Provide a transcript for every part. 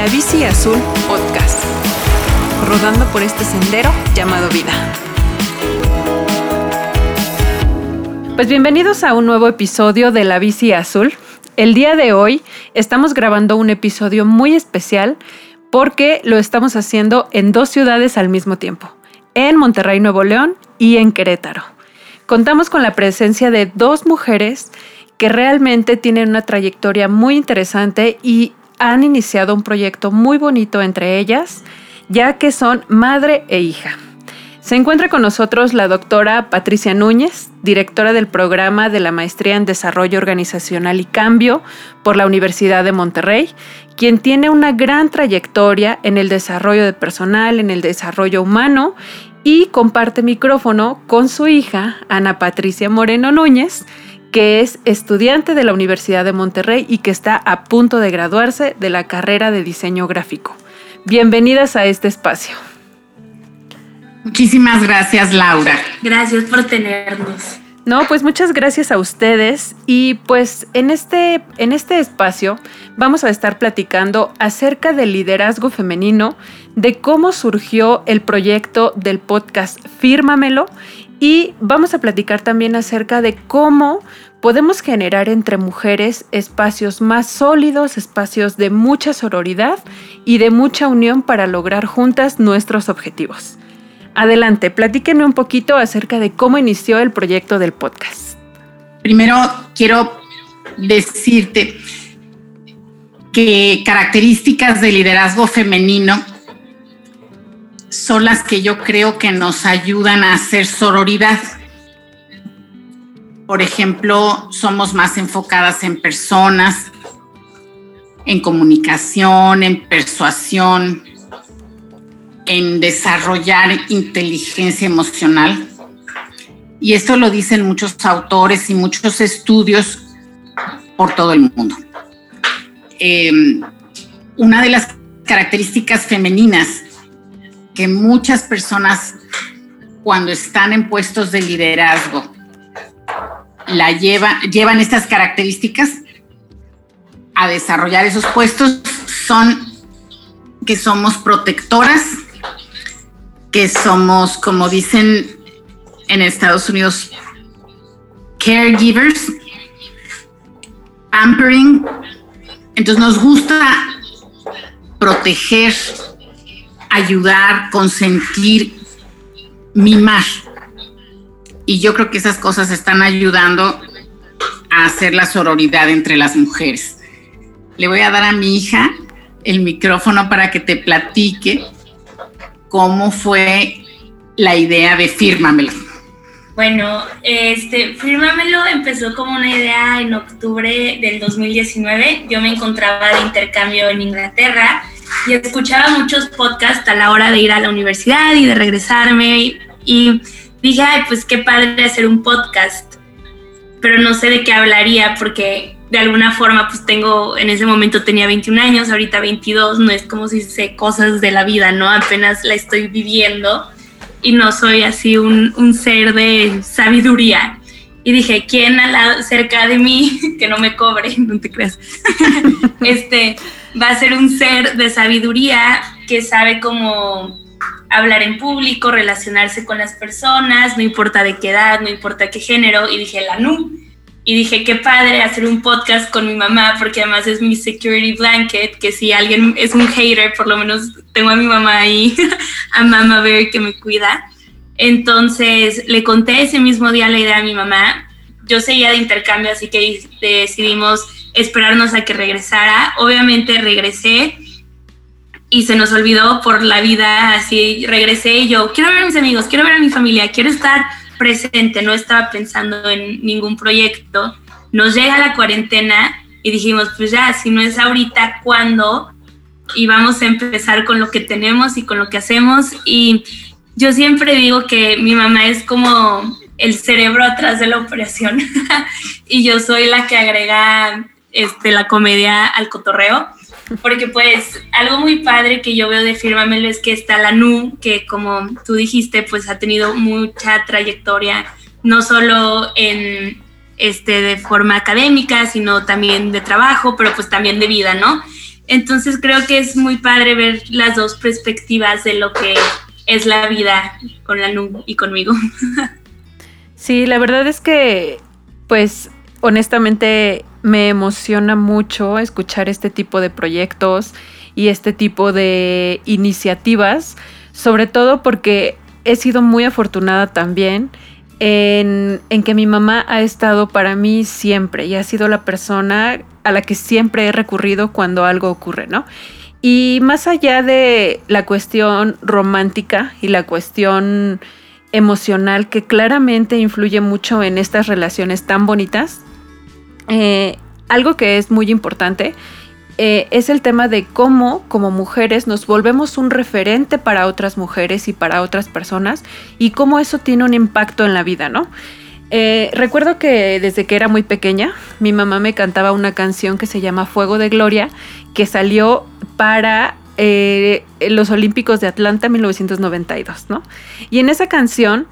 La Bici Azul Podcast, rodando por este sendero llamado vida. Pues bienvenidos a un nuevo episodio de La Bici Azul. El día de hoy estamos grabando un episodio muy especial porque lo estamos haciendo en dos ciudades al mismo tiempo, en Monterrey, Nuevo León y en Querétaro. Contamos con la presencia de dos mujeres que realmente tienen una trayectoria muy interesante y han iniciado un proyecto muy bonito entre ellas, ya que son madre e hija. Se encuentra con nosotros la doctora Patricia Núñez, directora del programa de la Maestría en Desarrollo Organizacional y Cambio por la Universidad de Monterrey, quien tiene una gran trayectoria en el desarrollo de personal, en el desarrollo humano y comparte micrófono con su hija, Ana Patricia Moreno Núñez, que es estudiante de la Universidad de Monterrey y que está a punto de graduarse de la carrera de diseño gráfico. Bienvenidas a este espacio. Muchísimas gracias, Laura. Gracias por tenernos. No, pues muchas gracias a ustedes y pues en este, en este espacio vamos a estar platicando acerca del liderazgo femenino, de cómo surgió el proyecto del podcast Fírmamelo y vamos a platicar también acerca de cómo podemos generar entre mujeres espacios más sólidos, espacios de mucha sororidad y de mucha unión para lograr juntas nuestros objetivos. Adelante, platíquenme un poquito acerca de cómo inició el proyecto del podcast. Primero quiero decirte que características de liderazgo femenino son las que yo creo que nos ayudan a hacer sororidad. Por ejemplo, somos más enfocadas en personas, en comunicación, en persuasión, en desarrollar inteligencia emocional. Y esto lo dicen muchos autores y muchos estudios por todo el mundo. Em, una de las características femeninas que muchas personas cuando están en puestos de liderazgo la lleva, llevan estas características a desarrollar esos puestos son que somos protectoras, que somos, como dicen en Estados Unidos, caregivers, pampering. Entonces nos gusta proteger, ayudar, consentir, mimar. Y yo creo que esas cosas están ayudando a hacer la sororidad entre las mujeres. Le voy a dar a mi hija el micrófono para que te platique cómo fue la idea de Fírmamelo. Bueno, este, Fírmamelo empezó como una idea en octubre del 2019. Yo me encontraba de intercambio en Inglaterra y escuchaba muchos podcasts a la hora de ir a la universidad y de regresarme y, dije, ay, pues qué padre hacer un podcast, pero no sé de qué hablaría porque de alguna forma pues tengo, en ese momento tenía 21 años, ahorita 22, no es como si sé cosas de la vida, ¿no? Apenas la estoy viviendo y no soy así un, un ser de sabiduría. Y dije, ¿quién al lado, cerca de mí, que no me cobre, no te creas, este, va a ser un ser de sabiduría que sabe cómo hablar en público, relacionarse con las personas, no importa de qué edad, no importa qué género, y dije, la NU. Y dije, qué padre hacer un podcast con mi mamá, porque además es mi security blanket, que si alguien es un hater, por lo menos tengo a mi mamá ahí, a Mama Bear que me cuida. Entonces le conté ese mismo día la idea a mi mamá. Yo seguía de intercambio, así que decidimos esperarnos a que regresara. Obviamente regresé y se nos olvidó por la vida, así regresé y yo quiero ver a mis amigos, quiero ver a mi familia, quiero estar presente, no estaba pensando en ningún proyecto. Nos llega la cuarentena y dijimos, pues ya, si no es ahorita, ¿cuándo? Y vamos a empezar con lo que tenemos y con lo que hacemos. Y yo siempre digo que mi mamá es como el cerebro atrás de la operación y yo soy la que agrega este, la comedia al cotorreo. Porque pues algo muy padre que yo veo de Fírmamelo es que está la NU, que como tú dijiste, pues ha tenido mucha trayectoria, no solo en este de forma académica, sino también de trabajo, pero pues también de vida, ¿no? Entonces creo que es muy padre ver las dos perspectivas de lo que es la vida con la NU y conmigo. Sí, la verdad es que, pues, honestamente me emociona mucho escuchar este tipo de proyectos y este tipo de iniciativas, sobre todo porque he sido muy afortunada también en, que mi mamá ha estado para mí siempre y ha sido la persona a la que siempre he recurrido cuando algo ocurre, ¿no? Y más allá de la cuestión romántica y la cuestión emocional que claramente influye mucho en estas relaciones tan bonitas, eh, algo que es muy importante eh, es el tema de cómo como mujeres nos volvemos un referente para otras mujeres y para otras personas y cómo eso tiene un impacto en la vida, ¿no? Eh, recuerdo que desde que era muy pequeña, mi mamá me cantaba una canción que se llama Fuego de Gloria, que salió para los Olímpicos de Atlanta 1992, ¿no? Y en esa canción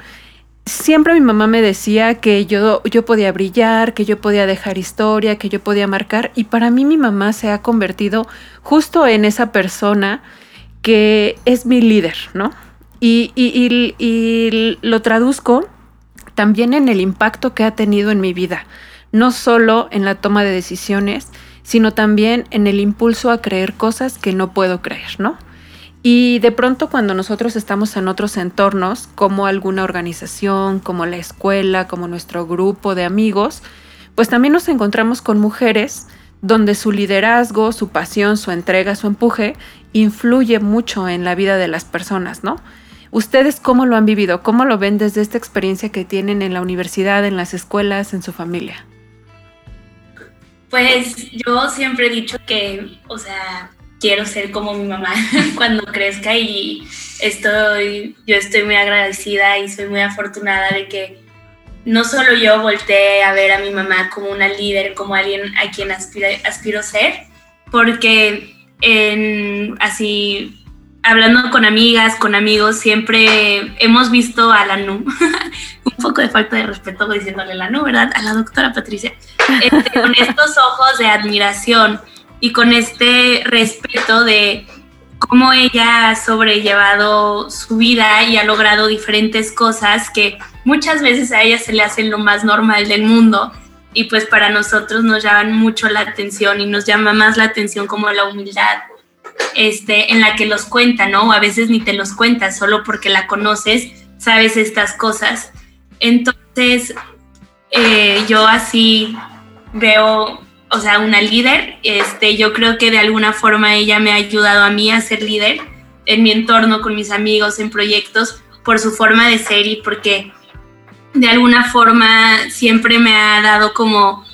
siempre mi mamá me decía que yo, yo podía brillar, que yo podía dejar historia, que yo podía marcar, y para mí mi mamá se ha convertido justo en esa persona que es mi líder, ¿no? y, y lo traduzco también en el impacto que ha tenido en mi vida, no solo en la toma de decisiones, sino también en el impulso a creer cosas que no puedo creer, ¿no? Y de pronto cuando nosotros estamos en otros entornos, como alguna organización, como la escuela, como nuestro grupo de amigos, pues también nos encontramos con mujeres donde su liderazgo, su pasión, su entrega, su empuje influye mucho en la vida de las personas, ¿no? ¿Ustedes cómo lo han vivido? ¿Cómo lo ven desde esta experiencia que tienen en la universidad, en las escuelas, en su familia? Pues yo siempre he dicho que, o sea, quiero ser como mi mamá cuando crezca y estoy, yo estoy muy agradecida y soy muy afortunada de que no solo yo volteé a ver a mi mamá como una líder, como alguien a quien aspiro, aspiro ser, porque en así hablando con amigas, con amigos, siempre hemos visto a la NU, un poco de falta de respeto diciéndole la NU, ¿verdad? A la doctora Patricia, este, con estos ojos de admiración y con este respeto de cómo ella ha sobrellevado su vida y ha logrado diferentes cosas que muchas veces a ella se le hacen lo más normal del mundo y pues para nosotros nos llaman mucho la atención y nos llama más la atención como la humildad este, en la que los cuenta, ¿no? A veces ni te los cuentas, solo porque la conoces, sabes estas cosas. Entonces, eh, yo así veo, o sea, una líder, este, yo creo que de alguna forma ella me ha ayudado a mí a ser líder en mi entorno, con mis amigos, en proyectos, por su forma de ser y porque de alguna forma siempre me ha dado como,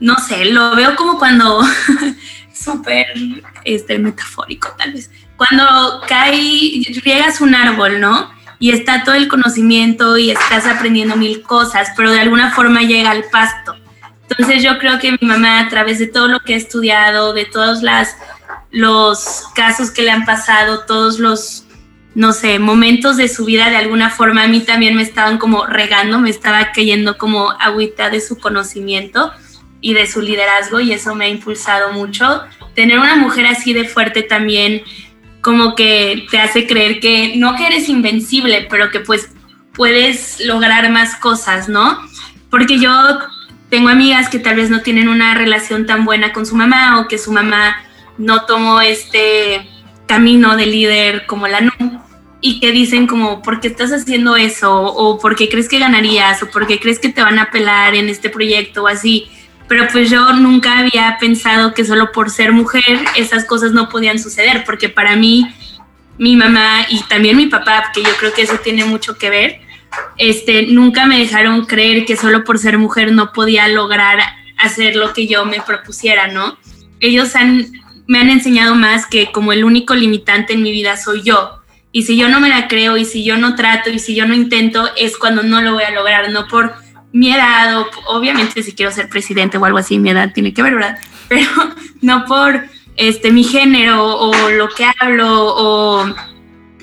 no sé, lo veo como cuando súper este, metafórico tal vez. Cuando cae, riegas un árbol, ¿no? Y está todo el conocimiento y estás aprendiendo mil cosas, pero de alguna forma llega al pasto. Entonces yo creo que mi mamá a través de todo lo que ha estudiado, de todos las, los casos que le han pasado, todos los, no sé, momentos de su vida, de alguna forma a mí también me estaban como regando, me estaba cayendo como agüita de su conocimiento y de su liderazgo y eso me ha impulsado mucho. Tener una mujer así de fuerte también como que te hace creer que no que eres invencible, pero que pues puedes lograr más cosas, ¿no? Porque yo tengo amigas que tal vez no tienen una relación tan buena con su mamá o que su mamá no tomó este camino de líder como la NU y que dicen como, ¿por qué estás haciendo eso? O ¿por qué crees que ganarías? O ¿por qué crees que te van a apelar en este proyecto? O así pero pues yo nunca había pensado que solo por ser mujer esas cosas no podían suceder, porque para mí, mi mamá y también mi papá, que yo creo que eso tiene mucho que ver, este, nunca me dejaron creer que solo por ser mujer no podía lograr hacer lo que yo me propusiera, ¿no? Ellos han, me han enseñado más que como el único limitante en mi vida soy yo. Y si yo no me la creo y si yo no trato y si yo no intento, es cuando no lo voy a lograr, no por mi edad, obviamente si quiero ser presidente o algo así, mi edad tiene que ver, ¿verdad? Pero no por este mi género o lo que hablo o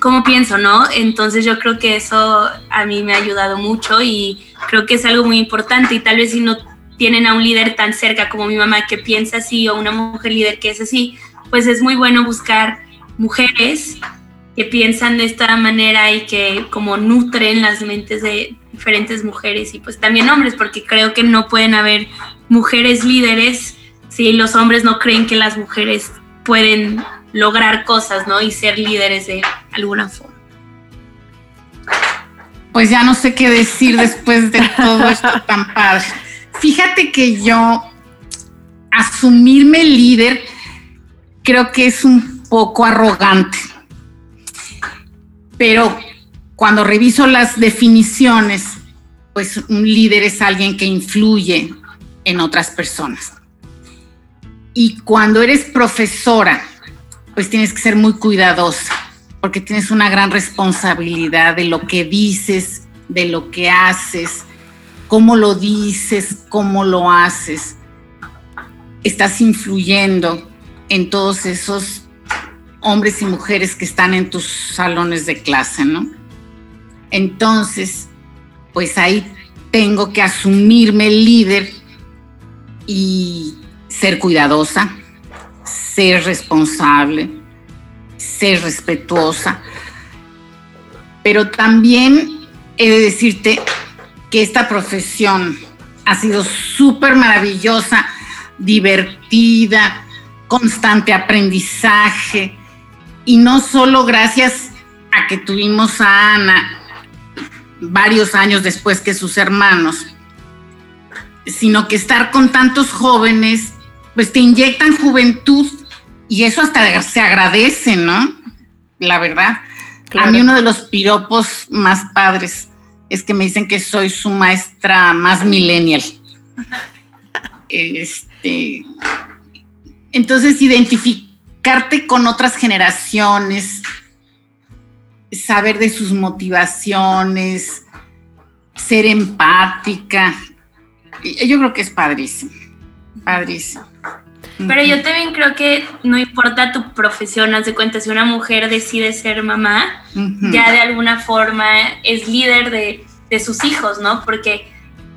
cómo pienso, ¿no? Entonces yo creo que eso a mí me ha ayudado mucho y creo que es algo muy importante y tal vez si no tienen a un líder tan cerca como mi mamá que piensa así o una mujer líder que es así, pues es muy bueno buscar mujeres que piensan de esta manera y que como nutren las mentes de diferentes mujeres y pues también hombres, porque creo que no pueden haber mujeres líderes si los hombres no creen que las mujeres pueden lograr cosas, ¿no? Y ser líderes de alguna forma. Pues ya no sé qué decir después de todo esto tan padre. Fíjate que yo asumirme líder creo que es un poco arrogante. Pero cuando reviso las definiciones, pues un líder es alguien que influye en otras personas. Y cuando eres profesora, pues tienes que ser muy cuidadosa, porque tienes una gran responsabilidad de lo que dices, de lo que haces, cómo lo dices, cómo lo haces. Estás influyendo en todos esos hombres y mujeres que están en tus salones de clase, ¿no? Entonces, pues ahí tengo que asumirme líder y ser cuidadosa, ser responsable, ser respetuosa. Pero también he de decirte que esta profesión ha sido súper maravillosa, divertida, constante aprendizaje. Y no solo gracias a que tuvimos a Ana varios años después que sus hermanos, sino que estar con tantos jóvenes, pues te inyectan juventud y eso hasta se agradece, ¿no? La verdad. A mí uno de los piropos más padres es que me dicen que soy su maestra más millennial. Este, entonces, identificarte con otras generaciones, saber de sus motivaciones, ser empática, yo creo que es padrísimo, padrísimo. Pero yo también creo que no importa tu profesión, haz de cuenta, si una mujer decide ser mamá, ya de alguna forma es líder de, de, sus hijos, ¿no? Porque,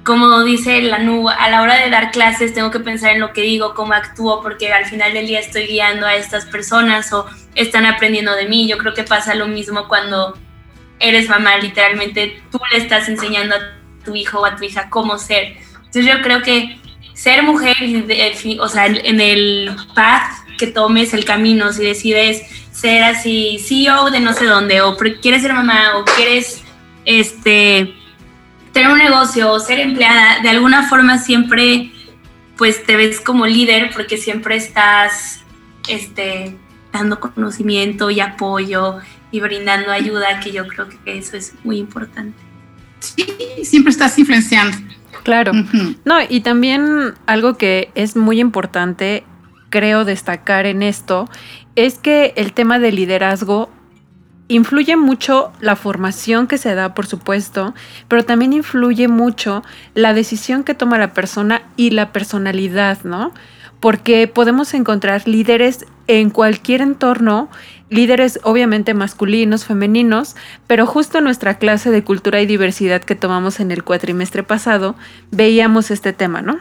como dice la NU, a la hora de dar clases tengo que pensar en lo que digo, cómo actúo, porque al final del día estoy guiando a estas personas o están aprendiendo de mí. Yo creo que pasa lo mismo cuando eres mamá, literalmente tú le estás enseñando a tu hijo o a tu hija cómo ser. Entonces yo creo que ser mujer, o sea, en el path que tomes el camino, si decides ser así CEO de no sé dónde, o quieres ser mamá, o quieres este, tener un negocio, o ser empleada, de alguna forma siempre pues te ves como líder porque siempre estás este, dando conocimiento y apoyo y brindando ayuda, que yo creo que eso es muy importante. Sí, siempre estás influenciando. Claro. No, y también algo que es muy importante, creo, destacar en esto, es que el tema del liderazgo influye mucho la formación que se da, por supuesto, pero también influye mucho la decisión que toma la persona y la personalidad, ¿no? Porque podemos encontrar líderes en cualquier entorno líderes obviamente masculinos, femeninos, pero justo en nuestra clase de cultura y diversidad que tomamos en el cuatrimestre pasado, veíamos este tema, ¿no?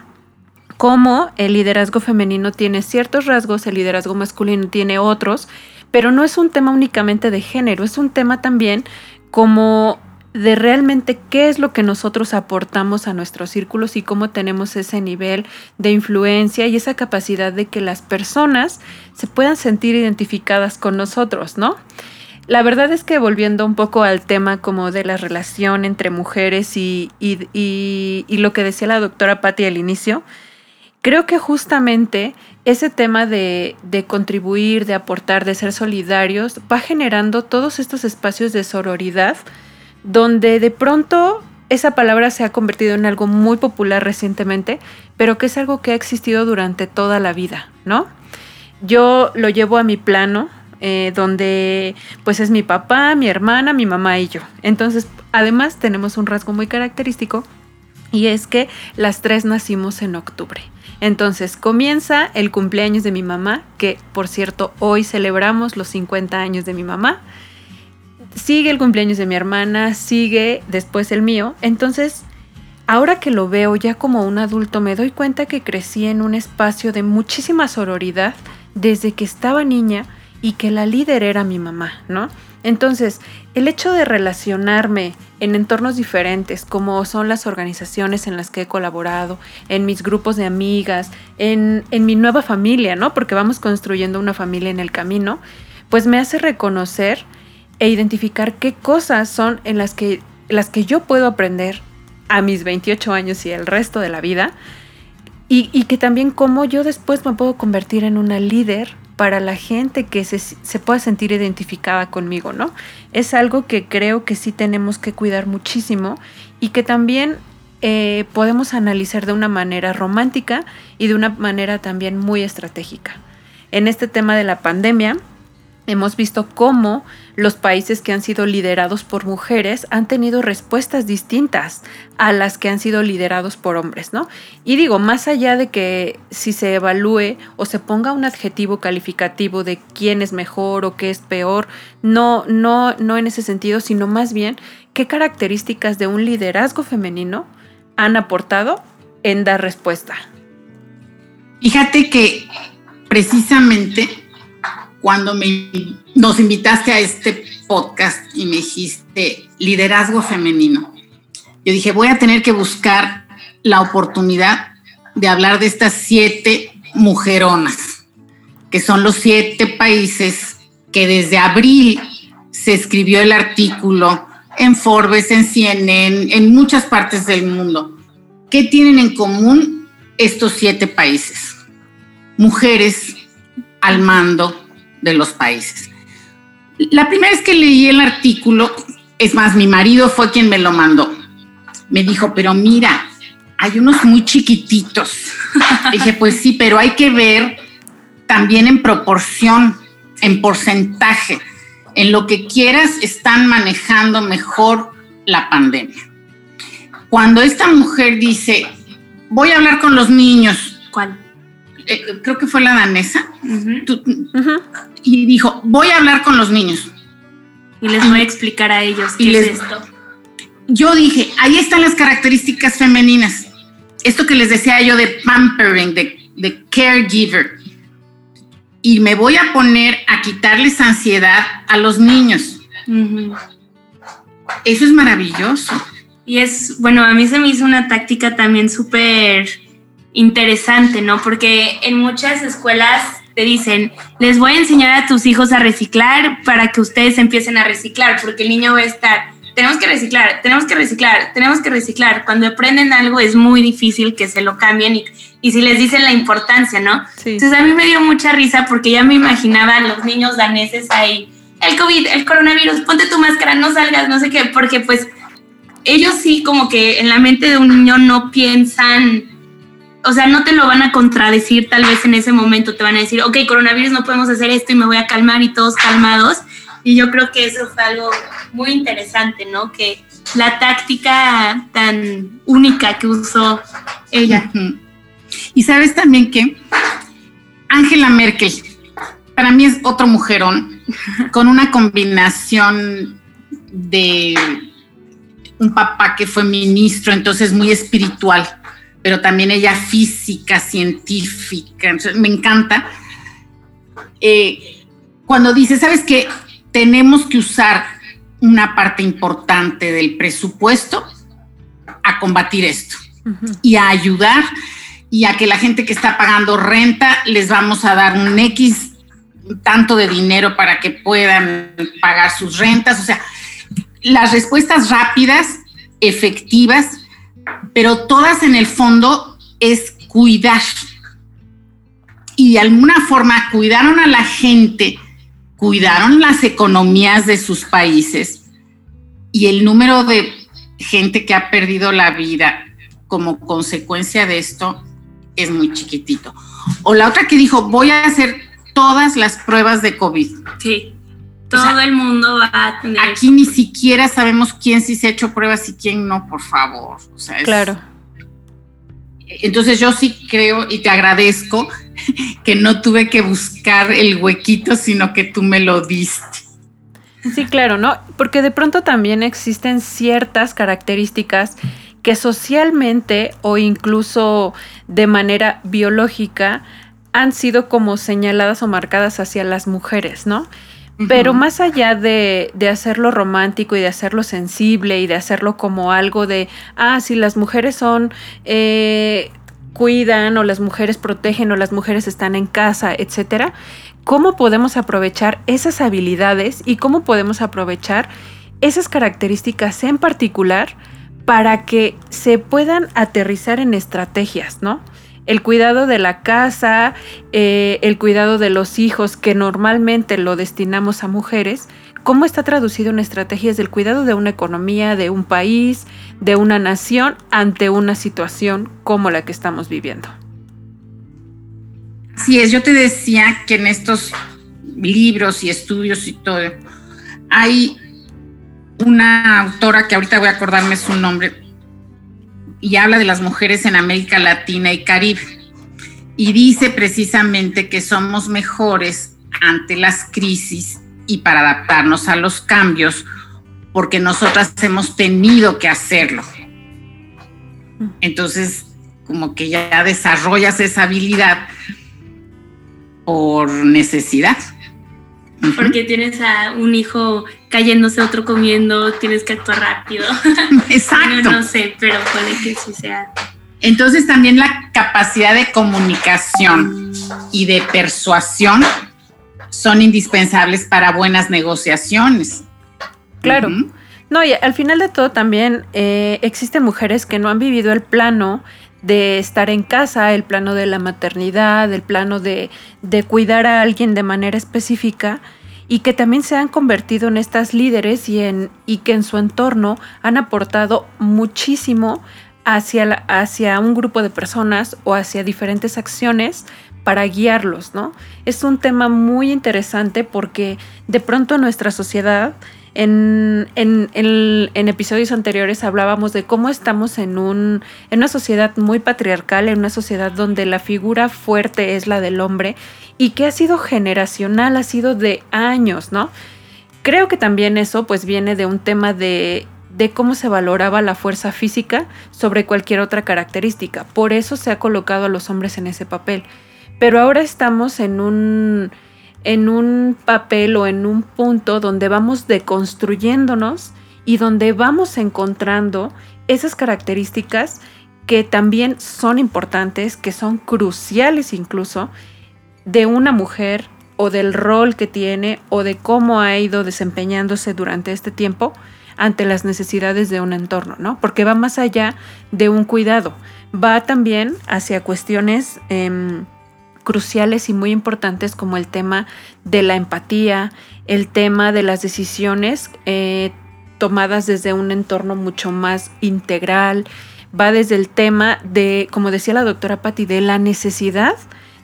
Cómo el liderazgo femenino tiene ciertos rasgos, el liderazgo masculino tiene otros, pero no es un tema únicamente de género, es un tema también como de realmente qué es lo que nosotros aportamos a nuestros círculos y cómo tenemos ese nivel de influencia y esa capacidad de que las personas se puedan sentir identificadas con nosotros, ¿no? La verdad es que volviendo un poco al tema como de la relación entre mujeres y, y, lo que decía la doctora Patti al inicio, creo que justamente ese tema de, de, contribuir, de aportar, de ser solidarios, va generando todos estos espacios de sororidad donde de pronto esa palabra se ha convertido en algo muy popular recientemente, pero que es algo que ha existido durante toda la vida, ¿no? Yo lo llevo a mi plano, eh, donde pues es mi papá, mi hermana, mi mamá y yo. Entonces, además tenemos un rasgo muy característico y es que las tres nacimos en octubre. Entonces comienza el cumpleaños de mi mamá, que por cierto hoy celebramos los 50 años de mi mamá sigue el cumpleaños de mi hermana, sigue después el mío. Entonces, ahora que lo veo ya como un adulto, me doy cuenta que crecí en un espacio de muchísima sororidad, desde que estaba niña y que la líder era mi mamá, ¿no? Entonces, el hecho de relacionarme en entornos diferentes, como son las organizaciones en las que he colaborado, en mis grupos de amigas, en, en mi nueva familia, ¿no? Porque vamos construyendo una familia en el camino, pues me hace reconocer e identificar qué cosas son en las que, las que yo puedo aprender a mis 28 años y el resto de la vida, y, que también cómo yo después me puedo convertir en una líder para la gente que se, se, pueda sentir identificada conmigo, ¿no? Es algo que creo que sí tenemos que cuidar muchísimo y que también eh, podemos analizar de una manera romántica y de una manera también muy estratégica. En este tema de la pandemia, hemos visto cómo los países que han sido liderados por mujeres han tenido respuestas distintas a las que han sido liderados por hombres, ¿no? Y digo, más allá de que si se evalúe o se ponga un adjetivo calificativo de quién es mejor o qué es peor, no, no, no en ese sentido, sino más bien qué características de un liderazgo femenino han aportado en dar respuesta. Fíjate que precisamente cuando me, nos invitaste a este podcast y me dijiste liderazgo femenino, yo dije, voy a tener que buscar la oportunidad de hablar de estas siete mujeronas, que son los siete países que desde abril se escribió el artículo en Forbes, en CNN, en muchas partes del mundo. ¿Qué tienen en común estos siete países? Mujeres al mando de los países. La primera vez que leí el artículo, es más, mi marido fue quien me lo mandó. Me dijo, pero mira, hay unos muy chiquititos. Dije, pues sí, pero hay que ver también en proporción, en porcentaje. En lo que quieras, están manejando mejor la pandemia. Cuando esta mujer dice, voy a hablar con los niños. ¿Cuál? Eh, creo que fue la danesa, y dijo, voy a hablar con los niños. Y les voy a explicar a ellos qué es esto. Yo dije, ahí están las características femeninas. Esto que les decía yo de pampering, de, de caregiver. Y me voy a poner a quitarles ansiedad a los niños. Eso es maravilloso. Y es, bueno, a mí se me hizo una táctica también súper interesante, ¿no? Porque en muchas escuelas te dicen, les voy a enseñar a tus hijos a reciclar para que ustedes empiecen a reciclar, porque el niño va a estar, tenemos que reciclar, tenemos que reciclar, tenemos que reciclar. Cuando aprenden algo es muy difícil que se lo cambien y, y si les dicen la importancia, ¿no? Entonces a mí me dio mucha risa porque ya me imaginaba a los niños daneses ahí, el COVID, el coronavirus, ponte tu máscara, no salgas, no sé qué, porque pues ellos sí como que en la mente de un niño no piensan o sea, no te lo van a contradecir tal vez en ese momento, te van a decir, ok, coronavirus, no podemos hacer esto y me voy a calmar y todos calmados. Y yo creo que eso fue algo muy interesante, ¿no? Que la táctica tan única que usó ella. Y sabes también que Angela Merkel, para mí es otro mujerón, con una combinación de un papá que fue ministro, entonces muy espiritual pero también ella física, científica, me encanta. Eh, cuando dice, ¿sabes qué? Tenemos que usar una parte importante del presupuesto a combatir esto y a ayudar y a que la gente que está pagando renta les vamos a dar un X tanto de dinero para que puedan pagar sus rentas. O sea, las respuestas rápidas, efectivas, pero todas en el fondo es cuidar. Y de alguna forma cuidaron a la gente, cuidaron las economías de sus países y el número de gente que ha perdido la vida como consecuencia de esto es muy chiquitito. O la otra que dijo, voy a hacer todas las pruebas de COVID. Sí. Todo el mundo va a tener. Aquí ni siquiera sabemos quién sí se ha hecho pruebas y quién no, por favor. claro. Entonces yo sí creo y te agradezco que no tuve que buscar el huequito, sino que tú me lo diste. Sí, claro, ¿no? Porque de pronto también existen ciertas características que socialmente o incluso de manera biológica han sido como señaladas o marcadas hacia las mujeres, ¿no? Pero más allá de, hacerlo romántico y de hacerlo sensible y de hacerlo como algo de, ah, si las mujeres son, eh, cuidan o las mujeres protegen o las mujeres están en casa, etcétera, ¿cómo podemos aprovechar esas habilidades y cómo podemos aprovechar esas características en particular para que se puedan aterrizar en estrategias, ¿no? El cuidado de la casa, eh, el cuidado de los hijos, que normalmente lo destinamos a mujeres, ¿cómo está traducido en estrategias del cuidado de una economía, de un país, de una nación ante una situación como la que estamos viviendo? Así es, yo te decía que en estos libros y estudios y todo, hay una autora que ahorita voy a acordarme su nombre, y habla de las mujeres en América Latina y Caribe. Y dice precisamente que somos mejores ante las crisis y para adaptarnos a los cambios, porque nosotras hemos tenido que hacerlo. Entonces, como que ya desarrollas esa habilidad por necesidad porque tienes a un hijo cayéndose, otro comiendo, tienes que actuar rápido. Exacto. no, sé, pero puede que sí sea. Entonces también la capacidad de comunicación y de persuasión son indispensables para buenas negociaciones. Claro. No, y al final de todo también eh, existen mujeres que no han vivido el plano de estar en casa, el plano de la maternidad, el plano de, de cuidar a alguien de manera específica y que también se han convertido en estas líderes y, en, y que en su entorno han aportado muchísimo hacia, hacia un grupo de personas o hacia diferentes acciones para guiarlos, ¿no? Es un tema muy interesante porque de pronto nuestra sociedad en, episodios anteriores hablábamos de cómo estamos en, un, en una sociedad muy patriarcal, en una sociedad donde la figura fuerte es la del hombre y que ha sido generacional, ha sido de años, ¿no? Creo que también eso pues viene de un tema de, de cómo se valoraba la fuerza física sobre cualquier otra característica. Por eso se ha colocado a los hombres en ese papel. Pero ahora estamos en un en un papel o en un punto donde vamos deconstruyéndonos y donde vamos encontrando esas características que también son importantes, que son cruciales incluso, de una mujer o del rol que tiene o de cómo ha ido desempeñándose durante este tiempo ante las necesidades de un entorno, ¿no? Porque va más allá de un cuidado, va también hacia cuestiones em, cruciales y muy importantes como el tema de la empatía, el tema de las decisiones eh, tomadas desde un entorno mucho más integral, va desde el tema de, como decía la doctora Patti, de la necesidad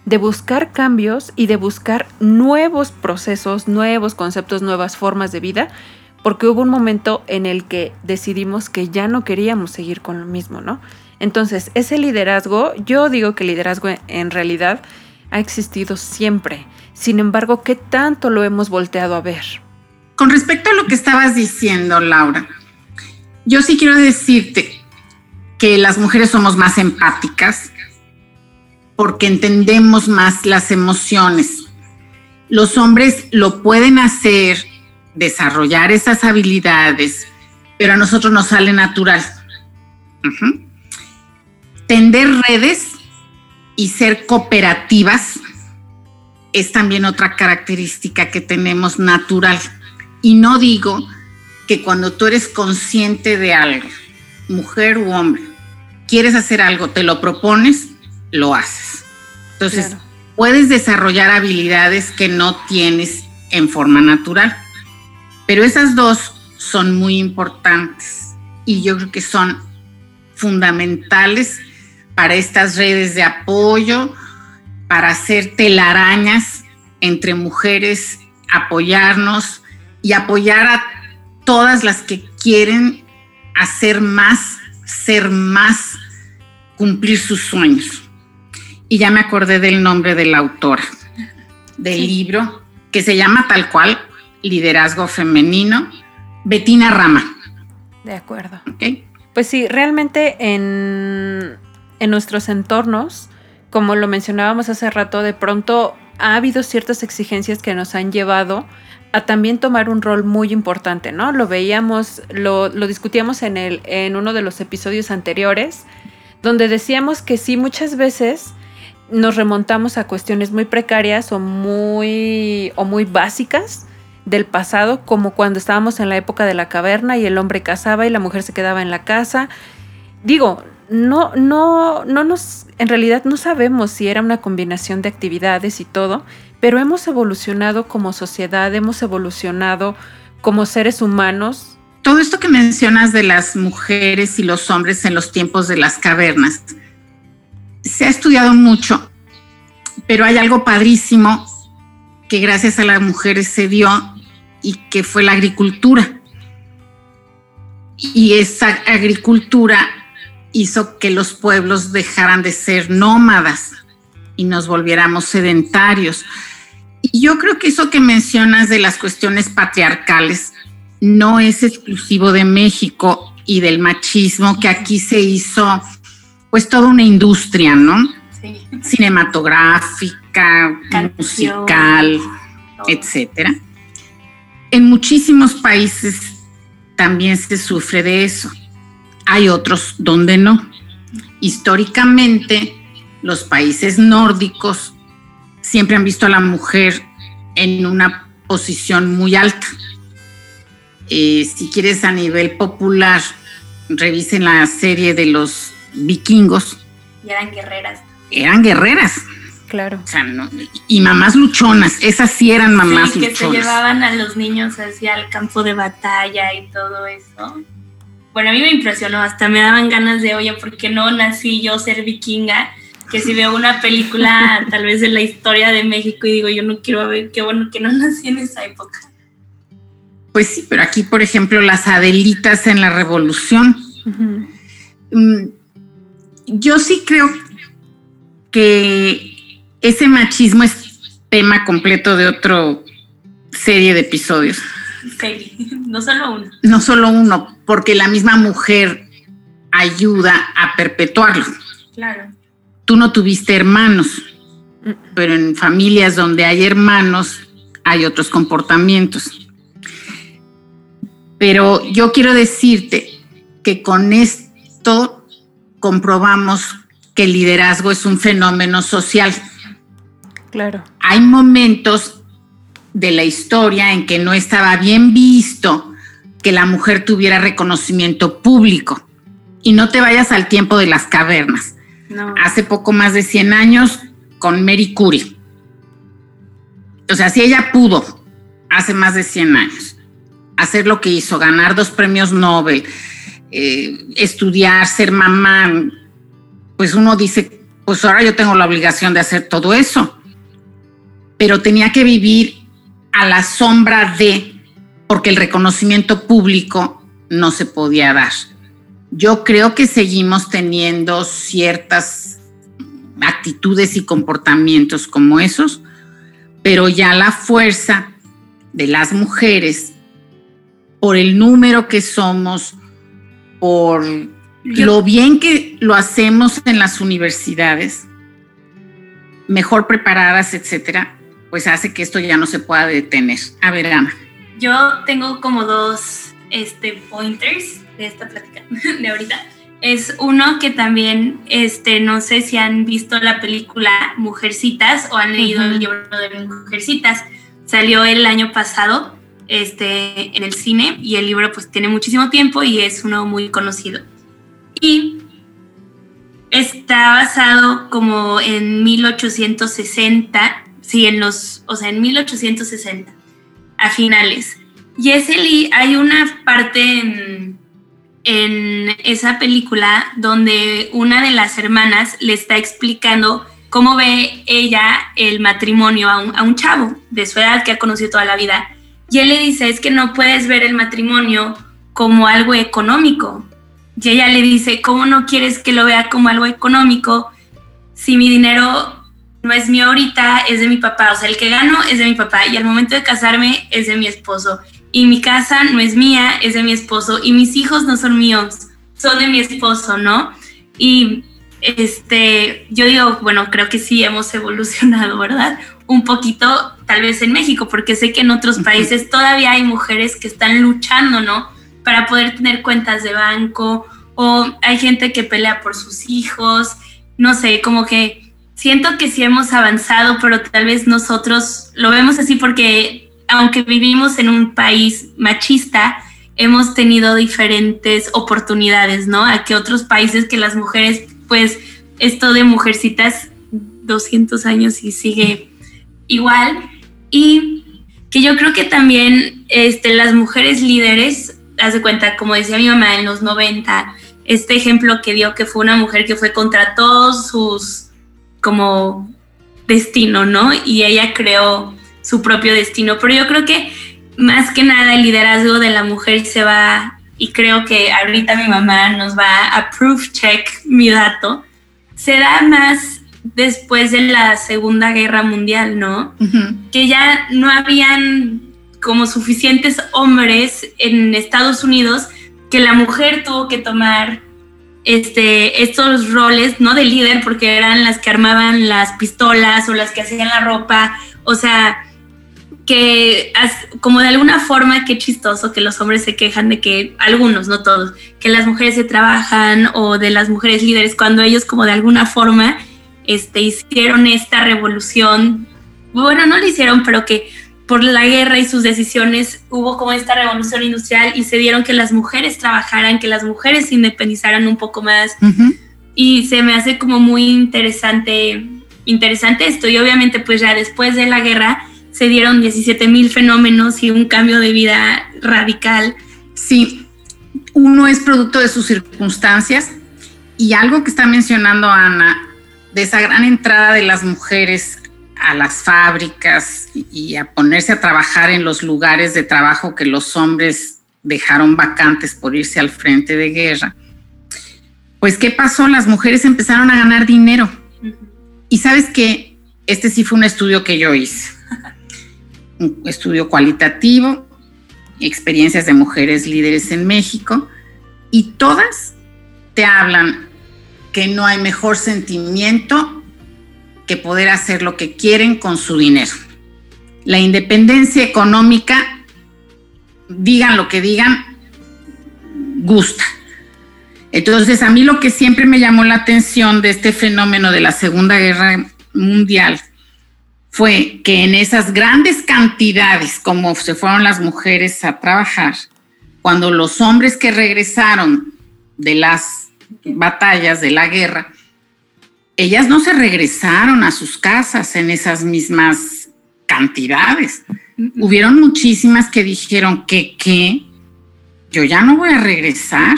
de buscar cambios y de buscar nuevos procesos, nuevos conceptos, nuevas formas de vida, porque hubo un momento en el que decidimos que ya no queríamos seguir con lo mismo, ¿no? Entonces, ese liderazgo, yo digo que liderazgo en realidad ha existido siempre. Sin embargo, ¿qué tanto lo hemos volteado a ver? Con respecto a lo que estabas diciendo, Laura, yo sí quiero decirte que las mujeres somos más empáticas porque entendemos más las emociones. Los hombres lo pueden hacer, desarrollar esas habilidades, pero a nosotros nos sale natural. Tender redes y ser cooperativas es también otra característica que tenemos natural. Y no digo que cuando tú eres consciente de algo, mujer u hombre, quieres hacer algo, te lo propones, lo haces. Entonces, puedes desarrollar habilidades que no tienes en forma natural. Pero esas dos son muy importantes y yo creo que son fundamentales para estas redes de apoyo, para hacer telarañas entre mujeres, apoyarnos y apoyar a todas las que quieren hacer más, ser más, cumplir sus sueños. Y ya me acordé del nombre de la autora del libro, que se llama tal cual, Liderazgo Femenino, Betina Rama. De acuerdo. Pues sí, realmente en en nuestros entornos como lo mencionábamos hace rato, de pronto ha habido ciertas exigencias que nos han llevado a también tomar un rol muy importante, ¿no? Lo veíamos, lo, lo discutíamos en, el, en uno de los episodios anteriores, donde decíamos que sí, muchas veces nos remontamos a cuestiones muy precarias o muy, o muy básicas del pasado, como cuando estábamos en la época de la caverna y el hombre cazaba y la mujer se quedaba en la casa. Digo, no, no, no nos, en realidad no sabemos si era una combinación de actividades y todo, pero hemos evolucionado como sociedad, hemos evolucionado como seres humanos. Todo esto que mencionas de las mujeres y los hombres en los tiempos de las cavernas, se ha estudiado mucho, pero hay algo padrísimo que gracias a las mujeres se dio y que fue la agricultura. Y esa agricultura hizo que los pueblos dejaran de ser nómadas y nos volviéramos sedentarios. Y yo creo que eso que mencionas de las cuestiones patriarcales no es exclusivo de México y del machismo, que aquí se hizo pues toda una industria, ¿no? Sí. Cinematográfica, musical, etcétera. En muchísimos países también se sufre de eso. Hay otros donde no. Históricamente, los países nórdicos siempre han visto a la mujer en una posición muy alta. Eh, si quieres a nivel popular, revisen la serie de los vikingos. Y eran guerreras. Eran guerreras. Claro. y mamás luchonas, esas sí eran mamás sí, que se llevaban a los niños hacia el campo de batalla y todo eso. Bueno, a mí me impresionó, hasta me daban ganas de, oye, ¿por qué no nací yo ser vikinga? Que si veo una película tal vez de la historia de México y digo, yo no quiero ver, qué bueno que no nací en esa época. Pues sí, pero aquí, por ejemplo, las Adelitas en la Revolución. Mm, yo sí creo que ese machismo es tema completo de otra serie de episodios. Sí, no solo uno. No solo uno, porque la misma mujer ayuda a perpetuarlo. Claro. Tú no tuviste hermanos, pero en familias donde hay hermanos hay otros comportamientos. Pero yo quiero decirte que con esto comprobamos que el liderazgo es un fenómeno social. Claro. Hay momentos de la historia en que no estaba bien visto que la mujer tuviera reconocimiento público. Y no te vayas al tiempo de las cavernas. Hace poco más de 100 años con Mary Curie. O sea, si ella pudo hace más de 100 años hacer lo que hizo, ganar dos premios Nobel, eh, estudiar, ser mamá, pues uno dice, pues ahora yo tengo la obligación de hacer todo eso. Pero tenía que vivir a la sombra de, porque el reconocimiento público no se podía dar. Yo creo que seguimos teniendo ciertas actitudes y comportamientos como esos, pero ya la fuerza de las mujeres, por el número que somos, por lo bien que lo hacemos en las universidades, mejor preparadas, etcétera, pues hace que esto ya no se pueda detener. A ver, Ana. Yo tengo como dos este, pointers de esta plática de ahorita. Es uno que también, este, no sé si han visto la película Mujercitas o han leído el libro de Mujercitas. Salió el año pasado este, en el cine y el libro pues tiene muchísimo tiempo y es uno muy conocido. Y está basado como en 1860, sí, en los, o sea, en 1860, a finales. Y ese hay una parte en, en esa película donde una de las hermanas le está explicando cómo ve ella el matrimonio a un, a un, chavo de su edad que ha conocido toda la vida. Y él le dice, es que no puedes ver el matrimonio como algo económico, y ella le dice, ¿cómo no quieres que lo vea como algo económico si mi dinero no es mío ahorita, es de mi papá? O sea, el que gano es de mi papá y al momento de casarme es de mi esposo. Y mi casa no es mía, es de mi esposo. Y mis hijos no son míos, son de mi esposo, ¿no? Y este, yo digo, bueno, creo que sí hemos evolucionado, ¿verdad? Un poquito, tal vez en México, porque sé que en otros países todavía hay mujeres que están luchando, ¿no? Para poder tener cuentas de banco, o hay gente que pelea por sus hijos, no sé, como que siento que sí hemos avanzado, pero tal vez nosotros lo vemos así porque aunque vivimos en un país machista, hemos tenido diferentes oportunidades, ¿no? A que otros países que las mujeres, pues esto de mujercitas 200 años y sigue igual. Y que yo creo que también este, las mujeres líderes, haz de cuenta, como decía mi mamá en los 90, este ejemplo que dio que fue una mujer que fue contra todos sus como destino, ¿no? Y ella creó su propio destino. Pero yo creo que más que nada el liderazgo de la mujer se va, y creo que ahorita mi mamá nos va a proof check mi dato, se da más después de la Segunda Guerra Mundial, ¿no? Que ya no habían como suficientes hombres en Estados Unidos que la mujer tuvo que tomar este, estos roles, no de líder, porque eran las que armaban las pistolas o las que hacían la ropa, o sea, que como de alguna forma, qué chistoso que los hombres se quejan de que, algunos, no todos, que las mujeres se trabajan o de las mujeres líderes, cuando ellos como de alguna forma este, hicieron esta revolución, bueno, no lo hicieron, pero que por la guerra y sus decisiones hubo como esta revolución industrial y se dieron que las mujeres trabajaran, que las mujeres se independizaran un poco más. Y se me hace como muy interesante, interesante esto. Y obviamente pues ya después de la guerra, se dieron 17 mil fenómenos y un cambio de vida radical. Sí, uno es producto de sus circunstancias y algo que está mencionando Ana, de esa gran entrada de las mujeres a las fábricas y a ponerse a trabajar en los lugares de trabajo que los hombres dejaron vacantes por irse al frente de guerra. Pues, ¿qué pasó? Las mujeres empezaron a ganar dinero. Y sabes que este sí fue un estudio que yo hice un estudio cualitativo, experiencias de mujeres líderes en México, y todas te hablan que no hay mejor sentimiento que poder hacer lo que quieren con su dinero. La independencia económica, digan lo que digan, gusta. Entonces, a mí lo que siempre me llamó la atención de este fenómeno de la Segunda Guerra Mundial fue que en esas grandes cantidades como se fueron las mujeres a trabajar, cuando los hombres que regresaron de las batallas, de la guerra, ellas no se regresaron a sus casas en esas mismas cantidades. Hubieron muchísimas que dijeron que, que yo ya no voy a regresar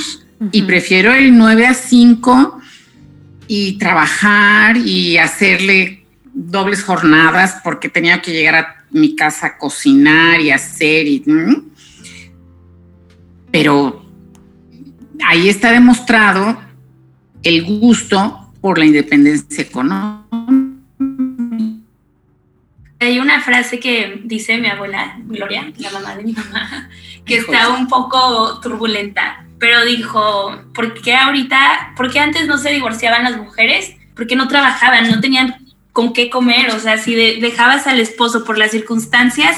y prefiero el 9 a 5 y trabajar y hacerle dobles jornadas porque tenía que llegar a mi casa a cocinar y hacer y pero ahí está demostrado el gusto por la independencia económica. Hay una frase que dice mi abuela Gloria, la mamá de mi mamá, que está un poco turbulenta, pero dijo, ¿por qué ahorita, por qué antes no se divorciaban las mujeres? Porque no trabajaban, no tenían con qué comer, o sea, si dejabas al esposo por las circunstancias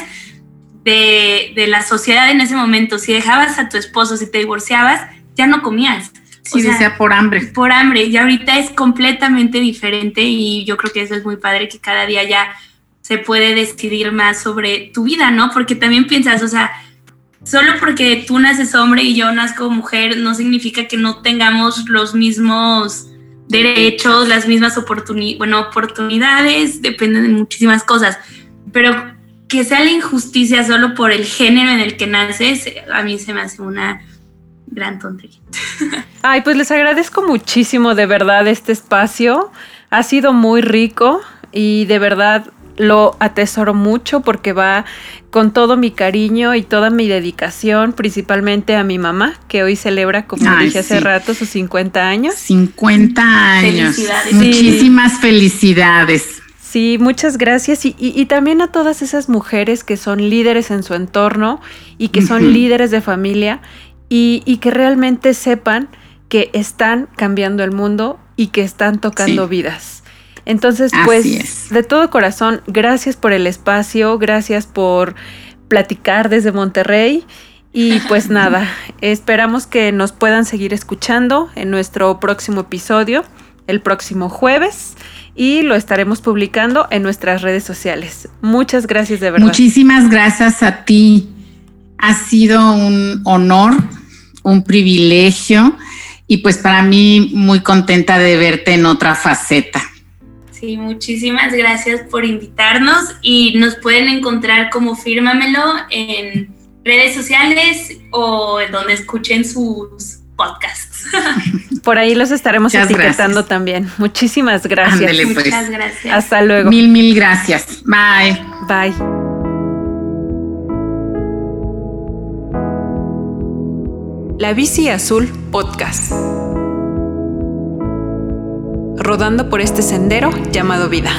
de, la sociedad en ese momento, si dejabas a tu esposo, si te divorciabas, ya no comías. Sí, o sea, por hambre. Por hambre, y ahorita es completamente diferente y yo creo que eso es muy padre que cada día ya se puede decidir más sobre tu vida, ¿no? Porque también piensas, o sea, solo porque tú naces hombre y yo nazco mujer no significa que no tengamos los mismos derechos, las mismas oportunidades, bueno, oportunidades, dependen de muchísimas cosas, pero que sea la injusticia solo por el género en el que naces, a mí se me hace una gran tontería. Ay, pues les agradezco muchísimo de verdad este espacio. Ha sido muy rico y de verdad lo atesoro mucho porque va con todo mi cariño y toda mi dedicación, principalmente a mi mamá, que hoy celebra, como dije hace rato, sus 50 años. 50 años. Felicidades. Muchísimas felicidades. Sí, muchas gracias. Y, también a todas esas mujeres que son líderes en su entorno y que son líderes de familia y, y que realmente sepan que están cambiando el mundo y que están tocando vidas. Entonces, pues, de todo corazón, gracias por el espacio, gracias por platicar desde Monterrey. Y pues nada, esperamos que nos puedan seguir escuchando en nuestro próximo episodio, el próximo jueves, y lo estaremos publicando en nuestras redes sociales. Muchas gracias de verdad. Muchísimas gracias a ti. Ha sido un honor, un privilegio y pues para mí muy contenta de verte en otra faceta. Sí, muchísimas gracias por invitarnos y nos pueden encontrar como Fírmamelo en redes sociales o en donde escuchen sus podcasts. Por ahí los estaremos etiquetando también. Muchísimas gracias. Pues. Muchas gracias. Hasta luego. Mil, mil gracias. Bye. Bye. La Bici Azul Podcast. Rodando por este sendero llamado vida.